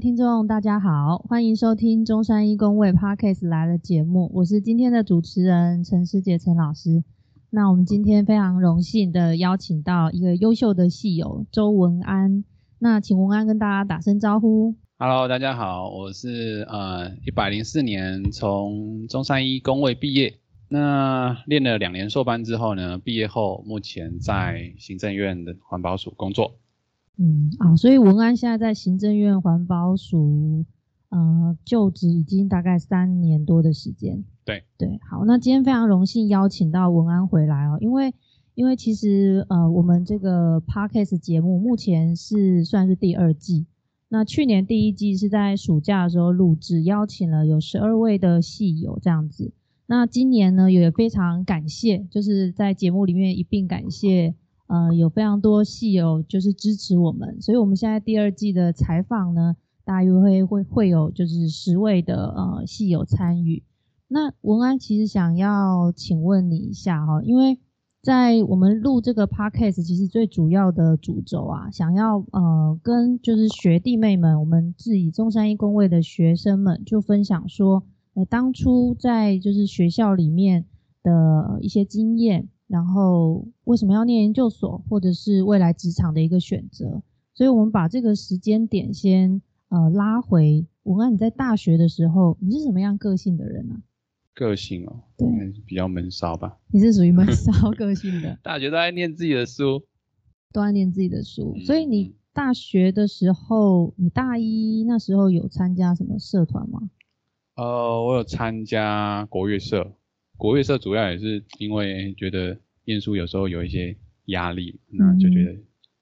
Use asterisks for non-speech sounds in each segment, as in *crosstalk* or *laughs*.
听众，大家好，欢迎收听中山一公卫 Podcast 来了节目，我是今天的主持人陈师杰陈老师。那我们今天非常荣幸的邀请到一个优秀的戏友周文安，那请文安跟大家打声招呼。Hello，大家好，我是呃一百零四年从中山一公卫毕业，那练了两年硕班之后呢，毕业后目前在行政院的环保署工作。嗯啊，所以文安现在在行政院环保署，呃，就职已经大概三年多的时间。对对，好，那今天非常荣幸邀请到文安回来哦，因为因为其实呃，我们这个 podcast 节目目前是算是第二季，那去年第一季是在暑假的时候录制，邀请了有十二位的戏友这样子。那今年呢，也非常感谢，就是在节目里面一并感谢。呃，有非常多戏友就是支持我们，所以我们现在第二季的采访呢，大约会会会有就是十位的呃戏友参与。那文安其实想要请问你一下哈，因为在我们录这个 podcast，其实最主要的主轴啊，想要呃跟就是学弟妹们，我们自己中山一工位的学生们就分享说，呃当初在就是学校里面的一些经验。然后为什么要念研究所，或者是未来职场的一个选择？所以我们把这个时间点先呃拉回。文安，你在大学的时候，你是什么样个性的人呢？个性哦，对，比较闷骚吧。你是属于闷骚 *laughs* 个性的。大学都在念自己的书，都在念自己的书。所以你大学的时候，你大一那时候有参加什么社团吗？呃，我有参加国乐社。国乐社主要也是因为觉得念书有时候有一些压力，那就觉得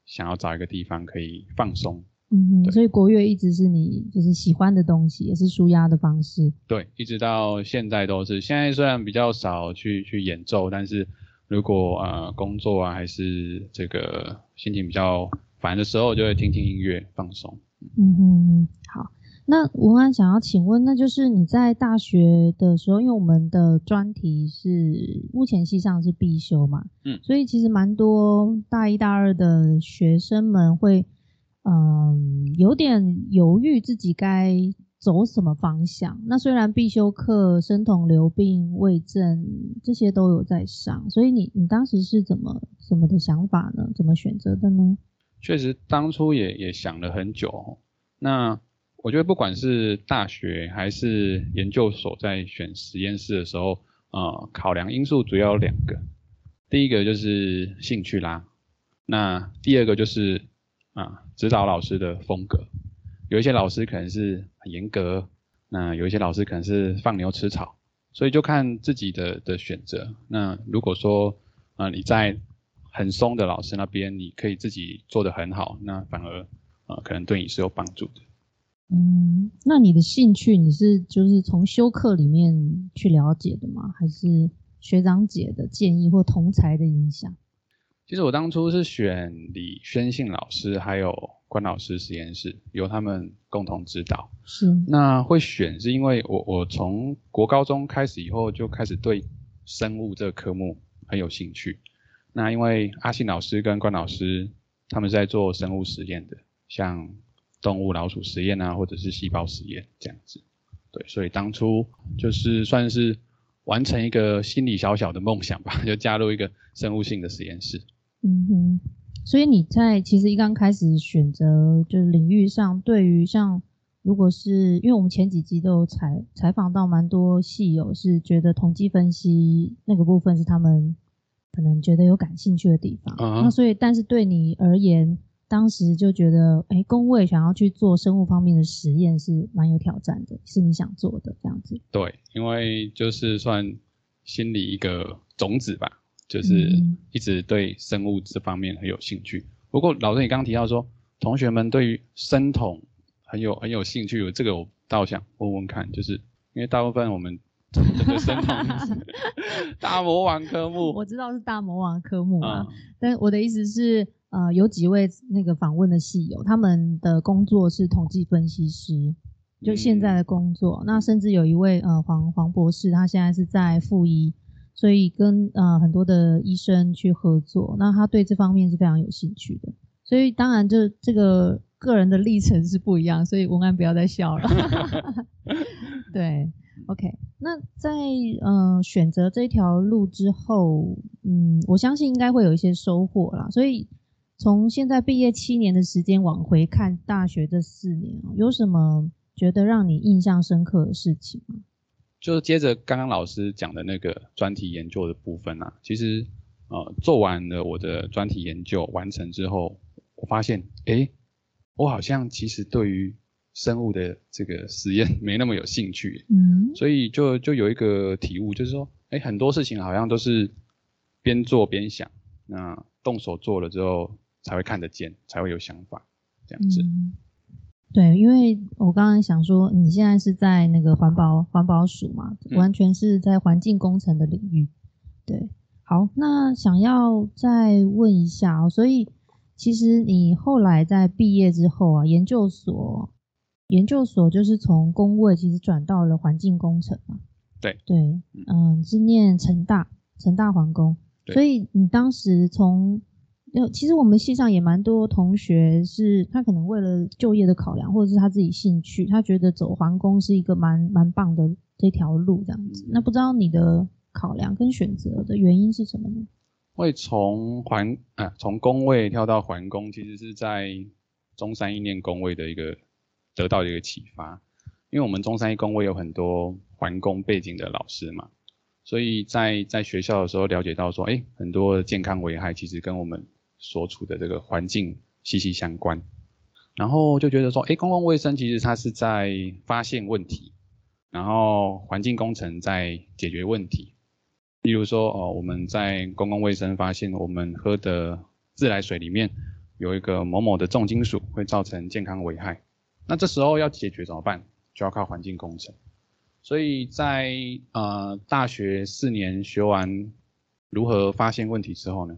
想要找一个地方可以放松。嗯哼，所以国乐一直是你就是喜欢的东西，也是舒压的方式。对，一直到现在都是。现在虽然比较少去去演奏，但是如果呃工作啊还是这个心情比较烦的时候，就会听听音乐放松。嗯哼，好。那文安想要请问，那就是你在大学的时候，因为我们的专题是目前系上是必修嘛，嗯，所以其实蛮多大一大二的学生们会，嗯，有点犹豫自己该走什么方向。那虽然必修课生统流病胃症这些都有在上，所以你你当时是怎么怎么的想法呢？怎么选择的呢？确实，当初也也想了很久，那。我觉得不管是大学还是研究所，在选实验室的时候，呃，考量因素主要有两个。第一个就是兴趣啦，那第二个就是啊，指导老师的风格。有一些老师可能是很严格，那有一些老师可能是放牛吃草，所以就看自己的的选择。那如果说啊，你在很松的老师那边，你可以自己做得很好，那反而啊，可能对你是有帮助的。嗯，那你的兴趣你是就是从修课里面去了解的吗？还是学长姐的建议或同才的影响？其实我当初是选李宣信老师还有关老师实验室，由他们共同指导。是，那会选是因为我我从国高中开始以后就开始对生物这个科目很有兴趣。那因为阿信老师跟关老师他们是在做生物实验的，像。动物老鼠实验啊，或者是细胞实验这样子，对，所以当初就是算是完成一个心理小小的梦想吧，*laughs* 就加入一个生物性的实验室。嗯哼，所以你在其实一刚开始选择就是领域上，对于像如果是因为我们前几集都有采采访到蛮多戏友，是觉得统计分析那个部分是他们可能觉得有感兴趣的地方。那所以，但是对你而言。当时就觉得，哎，工位想要去做生物方面的实验是蛮有挑战的，是你想做的这样子。对，因为就是算心里一个种子吧，就是一直对生物这方面很有兴趣。不过老师，你刚刚提到说，同学们对于生统很有很有兴趣，这个我倒想问问看，就是因为大部分我们 *laughs* 这个生统 *laughs* 大魔王科目，我知道是大魔王科目啊，但我的意思是。呃，有几位那个访问的戏友，他们的工作是统计分析师，就现在的工作。那甚至有一位呃黄黄博士，他现在是在附医，所以跟呃很多的医生去合作。那他对这方面是非常有兴趣的。所以当然，这这个个人的历程是不一样，所以文安不要再笑了。*laughs* 对，OK，那在呃选择这条路之后，嗯，我相信应该会有一些收获啦。所以从现在毕业七年的时间往回看大学这四年，有什么觉得让你印象深刻的事情吗？就是接着刚刚老师讲的那个专题研究的部分啊，其实呃做完了我的专题研究完成之后，我发现，哎，我好像其实对于生物的这个实验 *laughs* 没那么有兴趣，嗯，所以就就有一个体悟，就是说，哎，很多事情好像都是边做边想，那动手做了之后才会看得见，才会有想法，这样子。对，因为我刚刚想说，你现在是在那个环保环保署嘛，完全是在环境工程的领域。对，好，那想要再问一下哦，所以其实你后来在毕业之后啊，研究所研究所就是从工位其实转到了环境工程嘛。对对，嗯，是念成大成大环工，所以你当时从有，其实我们系上也蛮多同学是，他可能为了就业的考量，或者是他自己兴趣，他觉得走环工是一个蛮蛮棒的这条路这样子。那不知道你的考量跟选择的原因是什么呢？会从环啊，从工位跳到环工，其实是在中山一念工位的一个得到一个启发，因为我们中山一工位有很多环工背景的老师嘛，所以在在学校的时候了解到说，哎，很多健康危害其实跟我们所处的这个环境息息相关，然后就觉得说，哎，公共卫生其实它是在发现问题，然后环境工程在解决问题。例如说，哦，我们在公共卫生发现我们喝的自来水里面有一个某某的重金属会造成健康危害，那这时候要解决怎么办？就要靠环境工程。所以在呃大学四年学完如何发现问题之后呢？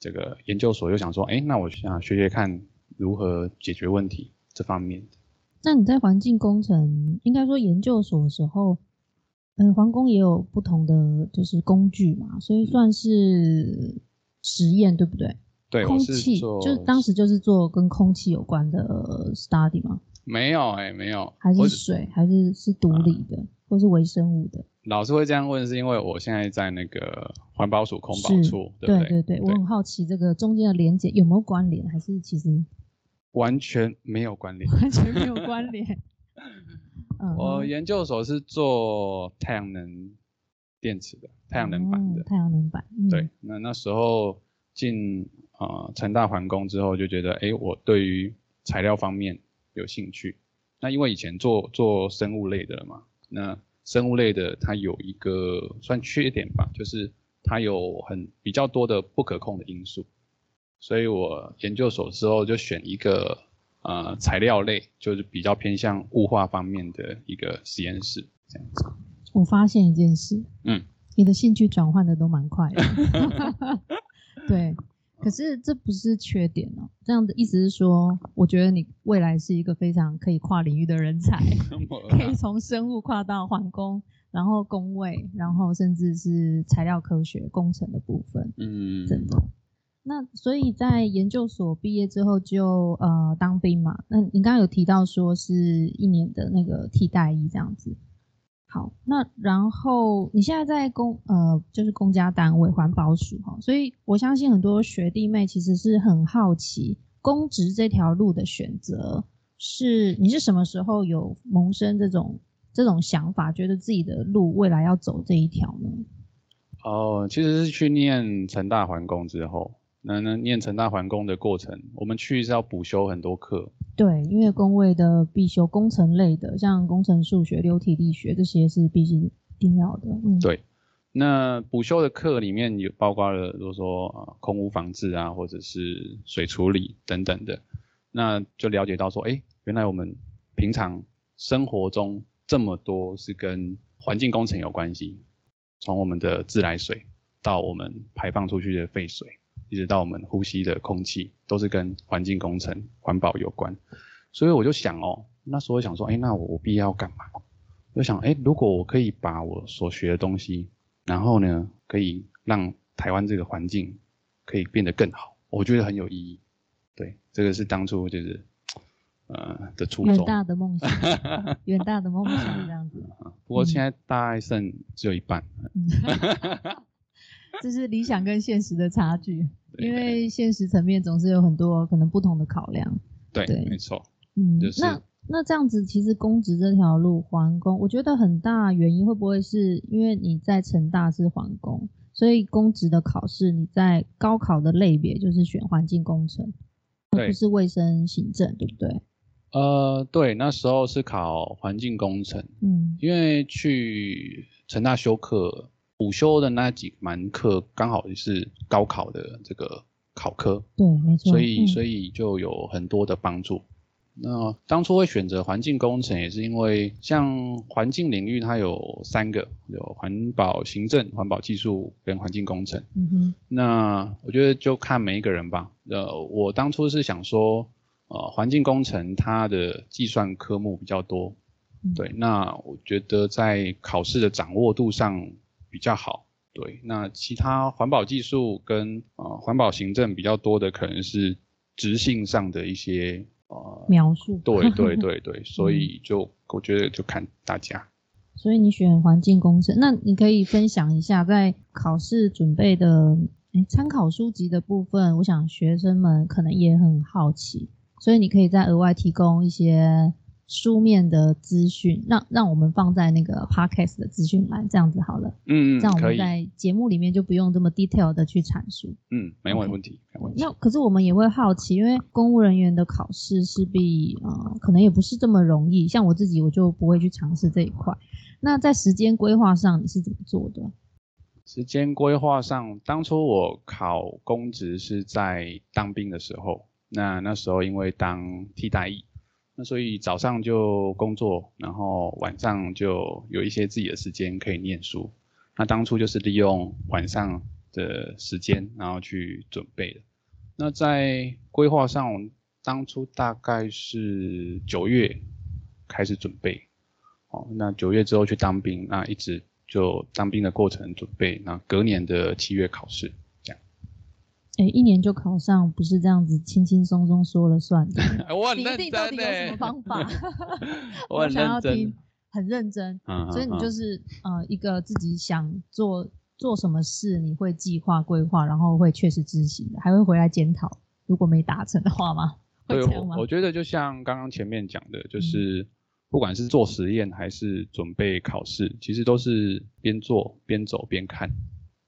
这个研究所又想说，哎，那我想学学看如何解决问题这方面的。那你在环境工程，应该说研究所的时候，嗯，皇宫也有不同的就是工具嘛，所以算是实验，对不对？对，空气就是当时就是做跟空气有关的 study 吗？没有，哎，没有，还是水，还是是独立的，或是微生物的。老师会这样问，是因为我现在在那个环保署空保处，对不对？对对，我很好奇这个中间的连接有没有关联，还是其实完全没有关联，完全没有关联。*laughs* 我研究所是做太阳能电池的，太阳能板的，太阳能板。对，那那时候进呃成大环工之后，就觉得哎，我对于材料方面有兴趣。那因为以前做做生物类的嘛，那生物类的它有一个算缺点吧，就是它有很比较多的不可控的因素，所以我研究所之后就选一个呃材料类，就是比较偏向物化方面的一个实验室这样子。我发现一件事，嗯，你的兴趣转换的都蛮快的，*laughs* 对。可是这不是缺点哦，这样的意思是说，我觉得你未来是一个非常可以跨领域的人才，*laughs* 可以从生物跨到环工，然后工位，然后甚至是材料科学工程的部分。嗯，真的。那所以在研究所毕业之后就呃当兵嘛，那你刚刚有提到说是一年的那个替代役这样子。好，那然后你现在在公呃，就是公家单位环保署哈，所以我相信很多学弟妹其实是很好奇公职这条路的选择是你是什么时候有萌生这种这种想法，觉得自己的路未来要走这一条呢？哦，其实是去念成大环工之后。那那念成大环工的过程，我们去是要补修很多课。对，因为工位的必修工程类的，像工程数学、流体力学这些是必须一定要的。嗯，对。那补修的课里面有包括了，如果说空污防治啊，或者是水处理等等的，那就了解到说，哎，原来我们平常生活中这么多是跟环境工程有关系，从我们的自来水到我们排放出去的废水。一直到我们呼吸的空气，都是跟环境工程、环保有关。所以我就想哦，那时候想说，哎，那我我毕业要干嘛？就想，哎，如果我可以把我所学的东西，然后呢，可以让台湾这个环境可以变得更好，我觉得很有意义。对，这个是当初就是呃的初衷远衷。大的梦想，*laughs* 远大的梦想这样子，*laughs* 不过现在大概剩只有一半，嗯，*laughs* 这是理想跟现实的差距，因为现实层面总是有很多可能不同的考量。对，对没错。嗯，就是那那这样子，其实公职这条路环工，我觉得很大原因会不会是因为你在成大是环工，所以公职的考试你在高考的类别就是选环境工程，而不是卫生行政，对不对？呃，对，那时候是考环境工程，嗯因为去成大修课，午休的那几门课刚好是高考的这个考科，对，没错。所以所以以就有很多的帮助。那当初会选择环境工程，也是因为像环境领域它有三个，有环保行政、环保技术跟环境工程。嗯哼，那我觉得就看每一个人吧。呃，我当初是想说，呃，环境工程它的计算科目比较多，嗯对，那我觉得在考试的掌握度上比较好。对，那其他环保技术跟呃环保行政比较多的，可能是执行上的一些呃，描述。对对对对，*laughs* 所以就我觉得就看大家。所以你选环境工程，那你可以分享一下在考试准备的诶参考书籍的部分，我想学生们可能也很好奇，所以你可以再额外提供一些书面的资讯，让让我们放在那个 podcast 的资讯栏，这样子好了，嗯嗯，这样我们在节目里面就不用这么 detail 的去阐述。嗯，没问题，没问题。那可是我们也会好奇，因为公务人员的考试势必呃可能也不是这么容易，像我自己我就不会去尝试这一块。那在时间规划上你是怎么做的？时间规划上，当初我考公职是在当兵的时候，那那时候因为当替代役，那所以早上就工作，然后晚上就有一些自己的时间可以念书。那当初就是利用晚上的时间，然后去准备的。那在规划上，当初大概是九月开始准备，哦，那九月之后去当兵，那一直就当兵的过程准备，那隔年的七月考试，哎，一年就考上，不是这样子轻轻松松说了算的。*laughs* 我你一定到底有什么方法？*laughs* 我很想要认真听，很认真。嗯所以你就嗯是呃一个自己想做做什么事，你会计划规划，然后会确实执行的，还会回来检讨，如果没达成的话吗？会对，这样吗我？我觉得就像刚刚前面讲的，就是不管是做实验还是准备考试，其实都是边做边走边看，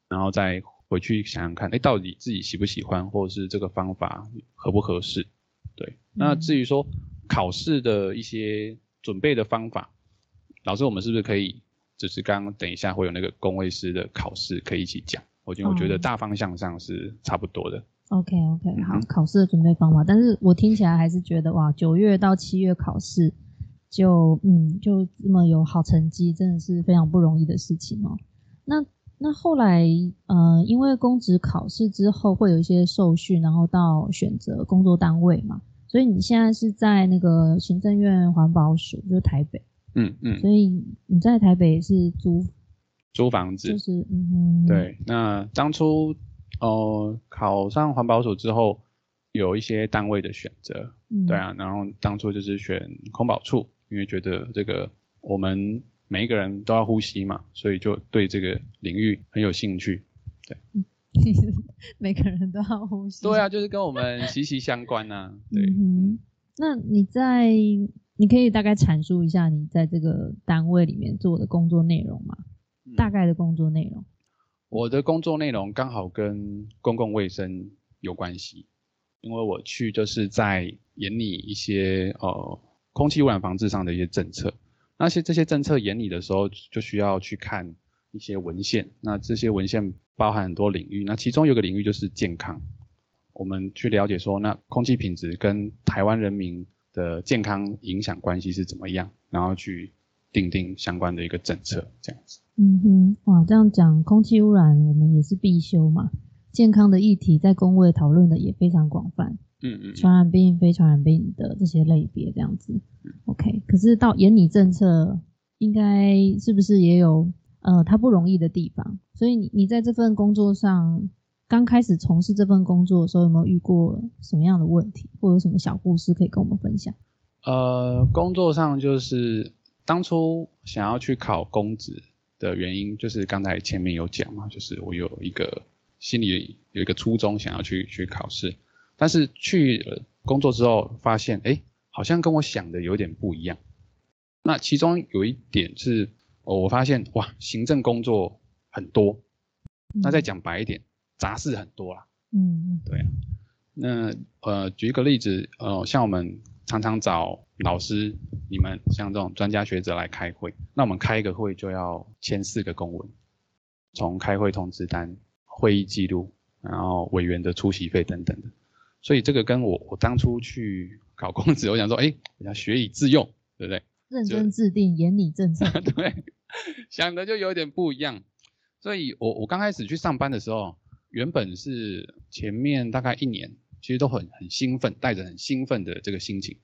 然后再回去想想看，哎，到底自己喜不喜欢，或者是这个方法合不合适。对，那嗯至于说考试的一些准备的方法，老师我们是不是可以，就是刚刚等一下会有那个工位师的考试可以一起讲？我觉得我觉得哦大方向上是差不多的。OK OK，好嗯，考试的准备方法，但是我听起来还是觉得哇，九月到七月考试就嗯就这么有好成绩，真的是非常不容易的事情哦。那那后来呃，因为公职考试之后会有一些受训，然后到选择工作单位嘛，所以你现在是在那个行政院环保署，就是台北，嗯嗯，所以你在台北是租，租房子就。是嗯哼，对，那当初呃考上环保署之后，有一些单位的选择，嗯，对啊，然后当初就是选空保处，因为觉得这个我们每一个人都要呼吸嘛，所以就对这个领域很有兴趣。对 *laughs* 每个人都要呼吸，对啊，就是跟我们息息相关呐、对，嗯，那你在你可以大概阐述一下你在这个单位里面做的工作内容吗？嗯大概的工作内容。我的工作内容刚好跟公共卫生有关系，因为我去就是在研拟一些呃空气污染防治上的一些政策。那些这些政策研拟的时候，就需要去看一些文献。那这些文献包含很多领域，那其中有个领域就是健康。我们去了解说，那空气品质跟台湾人民的健康影响关系是怎么样，然后去定定相关的一个政策，这样子。嗯哼，哇，这样讲空气污染我们也是必修嘛。健康的议题在工位讨论的也非常广泛，嗯嗯。传染病、非传染病的这些类别这样子。嗯 OK，可是到研拟政策，应该是不是也有呃它不容易的地方？所以你你在这份工作上，刚开始从事这份工作的时候，有没有遇过什么样的问题，或有什么小故事可以跟我们分享？呃，工作上就是当初想要去考公职的原因，就是刚才前面有讲嘛，就是我有一个心里有一个初衷想要去去考试，但是去了工作之后发现，哎，好像跟我想的有点不一样。那其中有一点是，我发现哇，行政工作很多。那再讲白一点，杂事很多啦。嗯，对啊。那呃，举一个例子，呃，像我们常常找老师，你们像这种专家学者来开会，那我们开一个会就要签四个公文，从开会通知单、会议记录，然后委员的出席费等等的。所以这个跟我我当初去考公职，我想说，哎，要学以致用，对不对？认真制定，严拟政策。*laughs* 对，想的就有点不一样。所以我我刚开始去上班的时候，原本是前面大概一年。其实都很很兴奋，带着很兴奋的这个心情。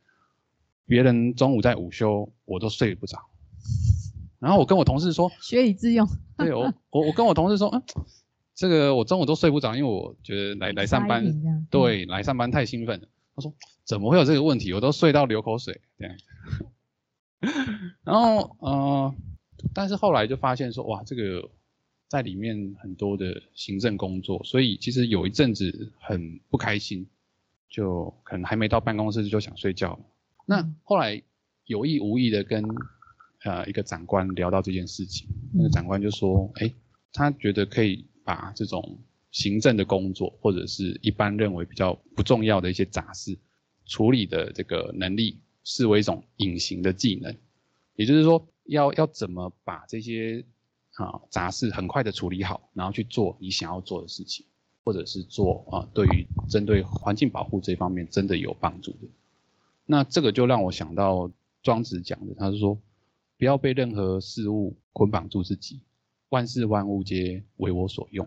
别人中午在午休，我都睡不着。然后我跟我同事说，学以致用。对我我我跟我同事说，嗯，这个我中午都睡不着，因为我觉得来来上班，对，来上班太兴奋了。他说怎么会有这个问题？我都睡到流口水这样。然后呃，但是后来就发现说，哇，这个。在里面很多的行政工作，所以其实有一阵子很不开心，就可能还没到办公室就想睡觉。那后来有意无意的跟呃一个长官聊到这件事情，那个长官就说：“哎，他觉得可以把这种行政的工作或者是一般认为比较不重要的一些杂事处理的这个能力视为一种隐形的技能，也就是说要要怎么把这些。”啊，杂事很快的处理好，然后去做你想要做的事情，或者是做啊，对于针对环境保护这方面真的有帮助的。那这个就让我想到庄子讲的，他是说不要被任何事物捆绑住自己，万事万物皆为我所用。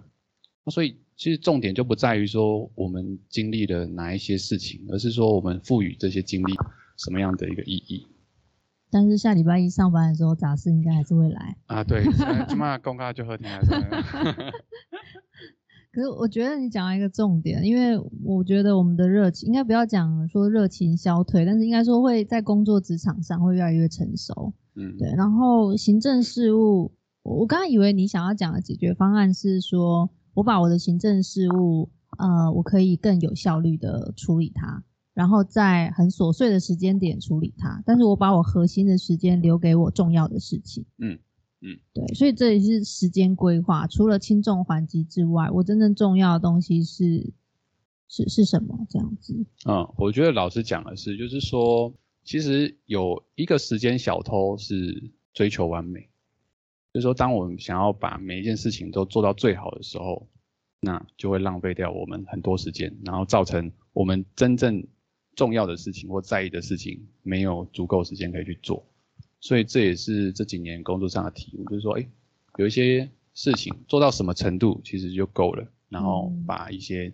那所以其实重点就不在于说我们经历了哪一些事情，而是说我们赋予这些经历什么样的一个意义。但是下礼拜一上班的时候，杂事应该还是会来啊。对，起码公告就喝天还是。*laughs* 可是我觉得你讲了一个重点，因为我觉得我们的热情应该不要讲说热情消退，但是应该说会在工作职场上会越来越成熟。嗯，对。然后行政事务，我刚刚以为你想要讲的解决方案是说我把我的行政事务，呃，我可以更有效率的处理它。然后在很琐碎的时间点处理它，但是我把我核心的时间留给我重要的事情。嗯嗯，对，所以这也是时间规划。除了轻重缓急之外，我真正重要的东西是是是什么？这样子。嗯，我觉得老师讲的是，就是说，其实有一个时间小偷是追求完美，就是说，当我们想要把每一件事情都做到最好的时候，那就会浪费掉我们很多时间，然后造成我们真正。重要的事情或在意的事情没有足够时间可以去做，所以这也是这几年工作上的体悟，就是说，哎，有一些事情做到什么程度其实就够了，然后把一些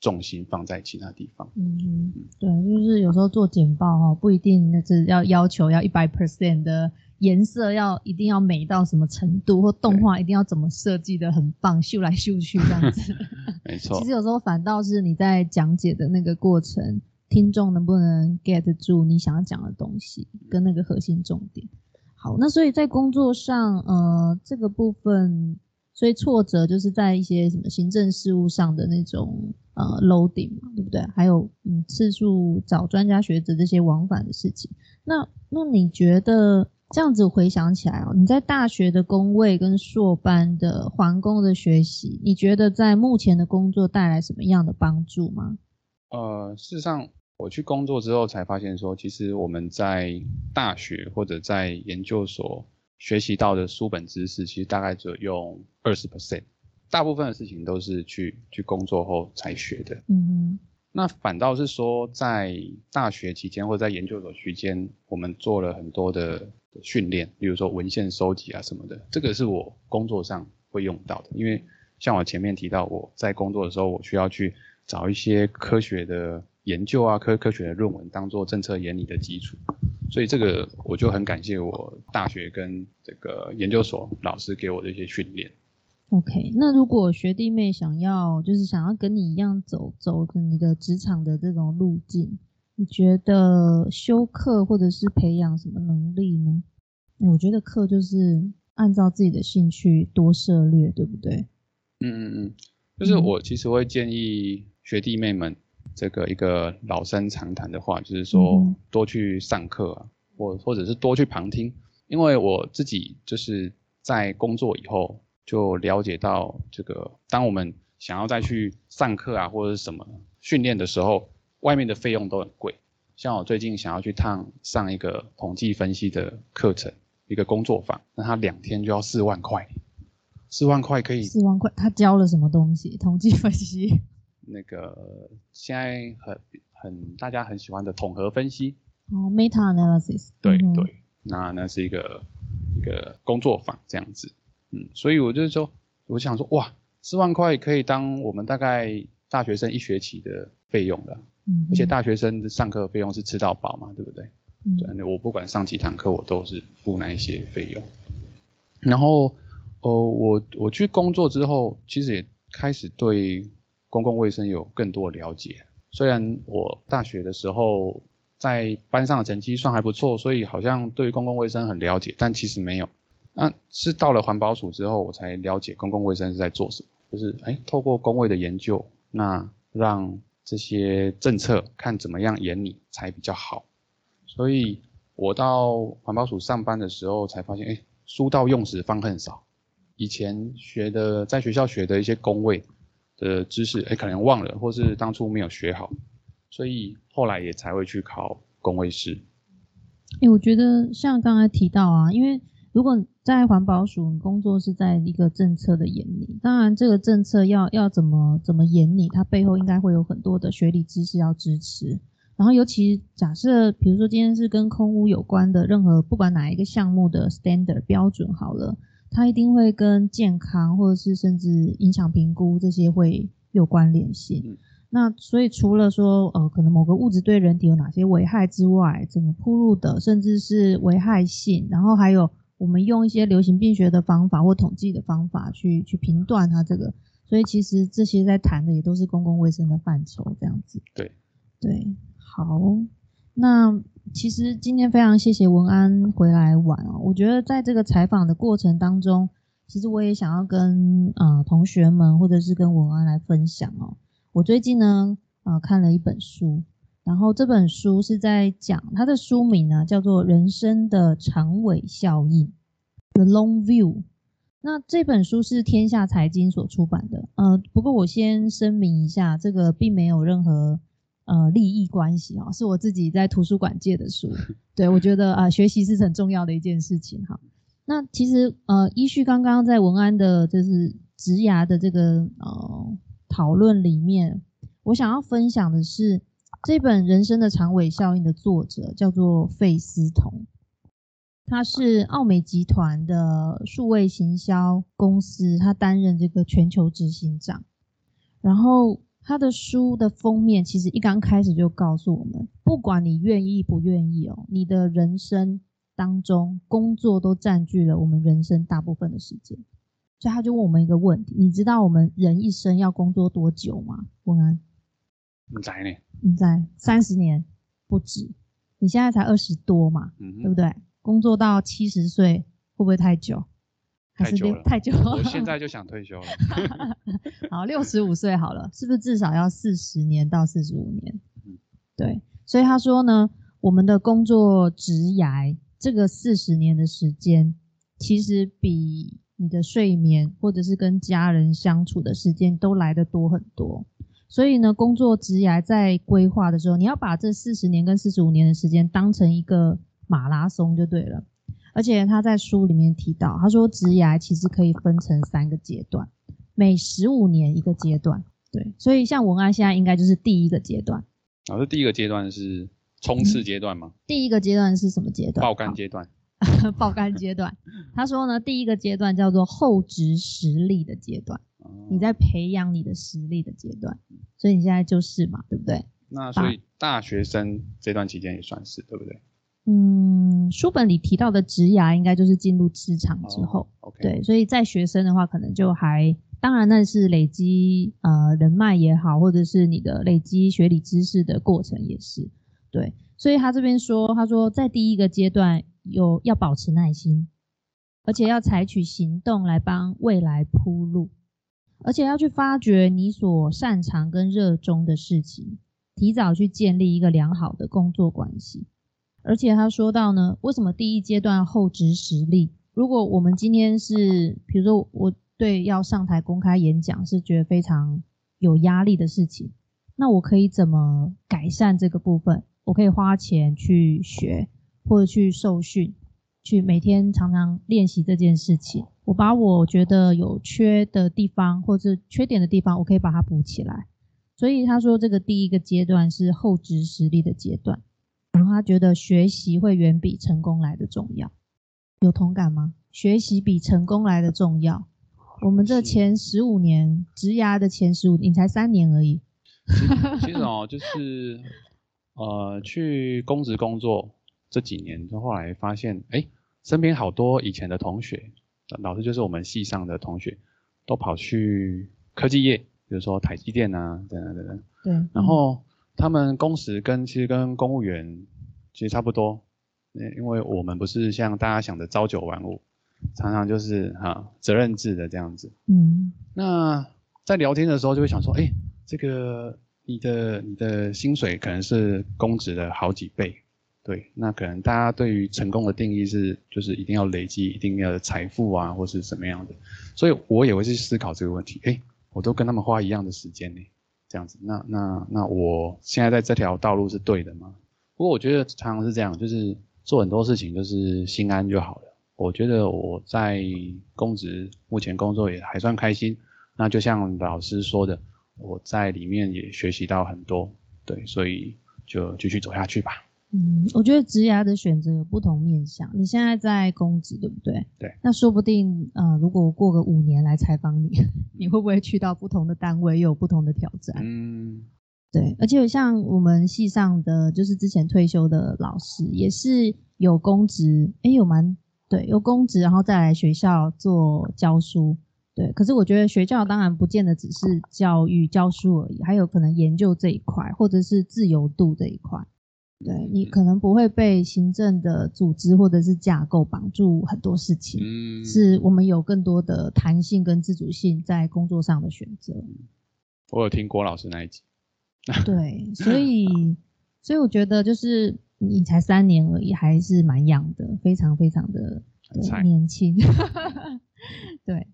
重心放在其他地方。嗯嗯，对，就是有时候做简报哈，不一定那是要要求要一百 percent 的颜色要一定要美到什么程度，或动画一定要怎么设计的很棒，秀来秀去这样子。*laughs* 没错，其实有时候反倒是你在讲解的那个过程。听众能不能 get 住你想要讲的东西跟那个核心重点？好，那所以在工作上，呃，这个部分，所以挫折就是在一些什么行政事务上的那种呃 loading 嘛，对不对？还有嗯次数找专家学者这些往返的事情。那那你觉得这样子回想起来哦，你在大学的工位跟硕班的环工的学习，你觉得在目前的工作带来什么样的帮助吗？呃，事实上。我去工作之后才发现，说其实我们在大学或者在研究所学习到的书本知识，其实大概只有用二十 percent，大部分的事情都是去去工作后才学的。嗯，那反倒是说，在大学期间或者在研究所期间，我们做了很多的训练，比如说文献收集啊什么的，这个是我工作上会用到的。因为像我前面提到，我在工作的时候，我需要去找一些科学的。研究啊，科科学的论文当做政策研拟的基础，所以这个我就很感谢我大学跟这个研究所老师给我的一些训练。OK，那如果学弟妹想要就是想要跟你一样走走你的职场的这种路径，你觉得修课或者是培养什么能力呢？我觉得课就是按照自己的兴趣多涉略，对不对？嗯嗯嗯，就是我其实会建议学弟妹们，这个一个老生常谈的话，就是说多去上课啊，或或者是多去旁听，因为我自己就是在工作以后就了解到，这个当我们想要再去上课啊或者是什么训练的时候，外面的费用都很贵。像我最近想要去趟上一个统计分析的课程，一个工作坊，那他两天就要四万块。四万块可以？四万块，他教了什么东西？统计分析？*laughs* 那个现在很很大家很喜欢的统合分析。哦，meta analysis。对对，那那是一个一个工作坊这样子。嗯，所以我就是说，我想说，哇，四万块可以当我们大概大学生一学期的费用了。嗯。而且大学生的上课费用是吃到饱嘛，对不对？嗯。对，我不管上几堂课，我都是付那一些费用。然后。哦，我我去工作之后，其实也开始对公共卫生有更多的了解。虽然我大学的时候在班上的成绩算还不错，所以好像对公共卫生很了解，但其实没有。那是到了环保署之后，我才了解公共卫生是在做什么。就是哎，透过工卫的研究，那让这些政策看怎么样严拟才比较好。所以我到环保署上班的时候，才发现哎，书到用时方恨少。以前学的，在学校学的一些工位的知识，哎，可能忘了，或是当初没有学好，所以后来也才会去考工位师。哎，我觉得像刚才提到啊，因为如果在环保署工作是在一个政策的研拟，当然这个政策要要怎么怎么研拟，它背后应该会有很多的学理知识要支持。然后尤其假设，比如说今天是跟空屋有关的任何不管哪一个项目的 standard 标准好了。它一定会跟健康，或者是甚至影响评估这些会有关联性。那所以除了说，呃，可能某个物质对人体有哪些危害之外，怎么铺路的，甚至是危害性，然后还有我们用一些流行病学的方法或统计的方法去去评断它这个。所以其实这些在谈的也都是公共卫生的范畴，这样子。对对，好。那其实今天非常谢谢文安回来玩哦。我觉得在这个采访的过程当中，其实我也想要跟呃同学们或者是跟文安来分享哦。我最近呢呃看了一本书，然后这本书是在讲它的书名呢叫做《人生的长尾效应》（The Long View）。那这本书是天下财经所出版的。呃，不过我先声明一下，这个并没有任何。呃，利益关系啊，是我自己在图书馆借的书。*laughs* 对我觉得啊，学习是很重要的一件事情哈。那其实呃，依序刚刚在文安的就是职涯的这个呃讨论里面，我想要分享的是这本《人生的长尾效应》的作者叫做费斯彤，他是奥美集团的数位行销公司，他担任这个全球执行长，然后。他的书的封面其实一刚开始就告诉我们，不管你愿意不愿意哦，你的人生当中工作都占据了我们人生大部分的时间。所以他就问我们一个问题：你知道我们人一生要工作多久吗？文安，你在呢？你在三十年不止，你现在才二十多嘛，对不对？工作到七十岁会不会太久？太久了，太久了。我现在就想退休了。*laughs* 好，六十五岁好了，是不是至少要四十年到四十五年？对。所以他说呢，我们的工作职涯这个四十年的时间，其实比你的睡眠或者是跟家人相处的时间都来得多很多。所以呢，工作职涯在规划的时候，你要把这四十年跟四十五年的时间当成一个马拉松就对了。而且他在书里面提到，他说职涯其实可以分成三个阶段，每十五年一个阶段。对，所以像文安现在应该就是第一个阶段。老师，第一个阶段是冲刺阶段吗？第一个阶段是什么阶段？爆肝阶段。*laughs* 爆肝阶段。他说呢，第一个阶段叫做后职实力的阶段，你在培养你的实力的阶段。所以你现在就是嘛，对不对？那所以大学生这段期间也算是，对不对？嗯，书本里提到的职涯应该就是进入职场之后，对，所以在学生的话，可能就还，当然那是累积呃人脉也好，或者是你的累积学理知识的过程也是，对，所以他这边说，他说在第一个阶段有要保持耐心，而且要采取行动来帮未来铺路，而且要去发掘你所擅长跟热衷的事情，提早去建立一个良好的工作关系。而且他说到呢，为什么第一阶段厚植实力？如果我们今天是，比如说我对要上台公开演讲是觉得非常有压力的事情，那我可以怎么改善这个部分？我可以花钱去学，或者去受训，去每天常常练习这件事情。我把我觉得有缺的地方，或者缺点的地方，我可以把它补起来。所以他说，这个第一个阶段是厚植实力的阶段。然后他觉得学习会远比成功来的重要，有同感吗？学习比成功来的重要。我们这前十五年，职涯的前十五，你才三年而已。*laughs* 其实哦，就是呃，去公职工作这几年，就后来发现，哎，身边好多以前的同学，老师就是我们系上的同学，都跑去科技业，比如说台积电啊，等等等等。对，然后。他们工时跟其实跟公务员其实差不多，因为我们不是像大家想的朝九晚五，常常就是哈责任制的这样子。嗯，那在聊天的时候就会想说，哎，这个你的你的薪水可能是公职的好几倍，对，那可能大家对于成功的定义是就是一定要累积一定要的财富啊，或是什么样的，所以我也会去思考这个问题，哎，我都跟他们花一样的时间呢。这样子，那那那我现在在这条道路是对的吗？不过我觉得常常是这样，就是做很多事情就是心安就好了。我觉得我在公职目前工作也还算开心。那就像老师说的，我在里面也学习到很多，对，所以就继续走下去吧。嗯，我觉得职涯的选择有不同面向。你现在在公职，对不对？对。那说不定，呃，如果我过个五年来采访你，*laughs* 你会不会去到不同的单位，又有不同的挑战？嗯，对。而且像我们系上的，就是之前退休的老师，也是有公职，哎，有蛮对，有公职，然后再来学校做教书。对。可是我觉得学校当然不见得只是教育教书而已，还有可能研究这一块，或者是自由度这一块。对你可能不会被行政的组织或者是架构绑住很多事情，嗯，是我们有更多的弹性跟自主性在工作上的选择。我有听郭老师那一集，*laughs* 对，所以所以我觉得就是你才三年而已，还是蛮养的，非常非常的年轻，*laughs* 对。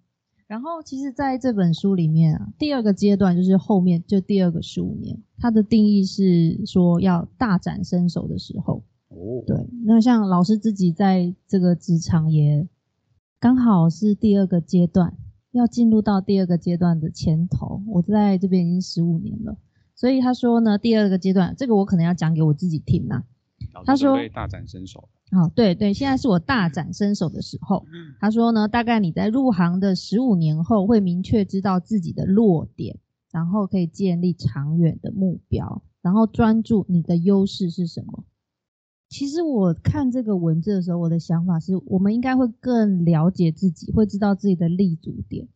然后，其实在这本书里面啊，第二个阶段就是后面就第二个十五年，它的定义是说要大展身手的时候。哦，对，那像老师自己在这个职场也刚好是第二个阶段，要进入到第二个阶段的前头。我在这边已经十五年了，所以他说呢，第二个阶段，这个我可能要讲给我自己听呐。他说大展身手。好，对对，现在是我大展身手的时候。他说呢，大概你在入行的十五年后，会明确知道自己的弱点，然后可以建立长远的目标，然后专注你的优势是什么。其实我看这个文字的时候，我的想法是我们应该会更了解自己，会知道自己的立足点。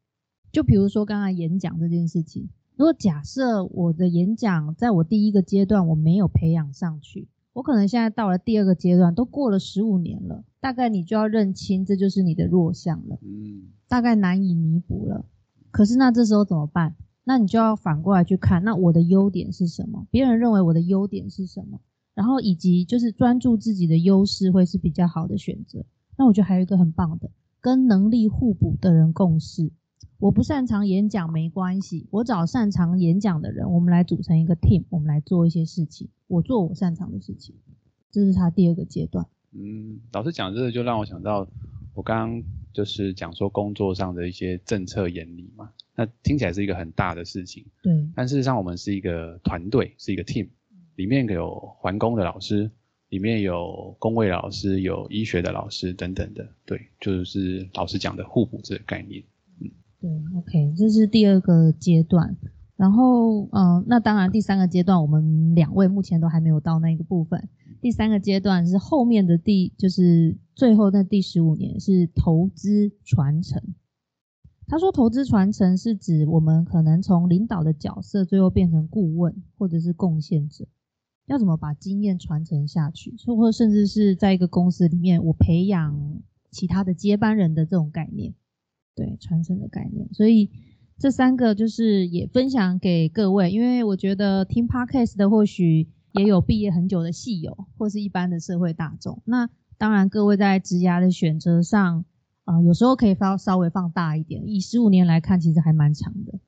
就比如说刚才演讲这件事情，如果假设我的演讲在我第一个阶段我没有培养上去。我可能现在到了第二个阶段，都过了十五年了，大概你就要认清这就是你的弱项了，嗯，大概难以弥补了。可是那这时候怎么办？那你就要反过来去看，那我的优点是什么？别人认为我的优点是什么？然后以及就是专注自己的优势会是比较好的选择。那我觉得还有一个很棒的，跟能力互补的人共事。我不擅长演讲没关系，我找擅长演讲的人，我们来组成一个 team，我们来做一些事情。我做我擅长的事情，这是他第二个阶段。嗯，老师讲这个就让我想到，我刚刚就是讲说工作上的一些政策严理嘛，那听起来是一个很大的事情。对，但事实上我们是一个团队，是一个 team，里面有环工的老师，里面有工位老师，有医学的老师等等的。对，就是老师讲的互补这个概念。对，OK，这是第二个阶段，然后，嗯，那当然第三个阶段，我们两位目前都还没有到那个部分。第三个阶段是后面的第，就是最后那第十五年是投资传承。他说，投资传承是指我们可能从领导的角色，最后变成顾问或者是贡献者。要怎么把经验传承下去，或者甚至是在一个公司里面，我培养其他的接班人的这种概念，对传承的概念。所以这三个就是也分享给各位，因为我觉得听 podcast 的或许也有毕业很久的戏友，或是一般的社会大众。那当然，各位在职涯的选择上，呃，有时候可以放稍微放大一点，以十五年来看，其实还蛮长的。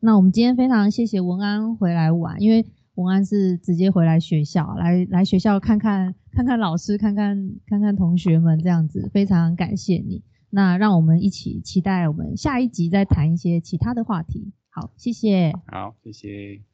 那我们今天非常谢谢文安回来玩，因为。文安是直接回来学校，来来学校看看看看老师，看看看看同学们这样子，非常感谢你。那让我们一起期待我们下一集再谈一些其他的话题。好，谢谢。好，谢谢。